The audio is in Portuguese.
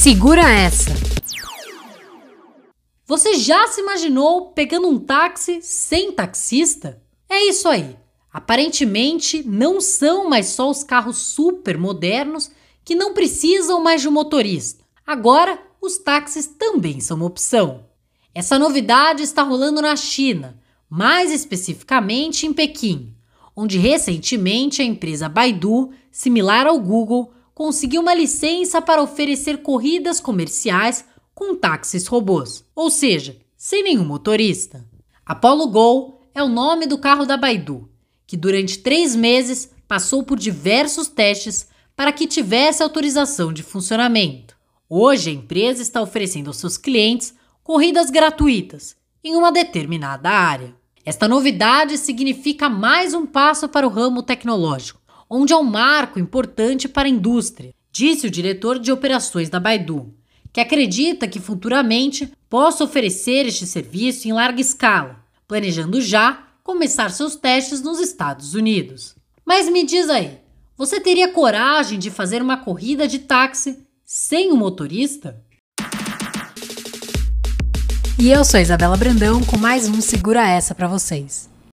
Segura essa! Você já se imaginou pegando um táxi sem taxista? É isso aí. Aparentemente, não são mais só os carros super modernos que não precisam mais de um motorista. Agora, os táxis também são uma opção. Essa novidade está rolando na China, mais especificamente em Pequim, onde recentemente a empresa Baidu, similar ao Google, conseguiu uma licença para oferecer corridas comerciais com táxis robôs, ou seja, sem nenhum motorista. Apollo Go é o nome do carro da Baidu, que durante três meses passou por diversos testes para que tivesse autorização de funcionamento. Hoje a empresa está oferecendo aos seus clientes corridas gratuitas em uma determinada área. Esta novidade significa mais um passo para o ramo tecnológico, onde é um marco importante para a indústria, disse o diretor de operações da Baidu, que acredita que futuramente possa oferecer este serviço em larga escala, planejando já começar seus testes nos Estados Unidos. Mas me diz aí, você teria coragem de fazer uma corrida de táxi sem o um motorista? E eu sou Isabela Brandão com mais um Segura Essa para vocês.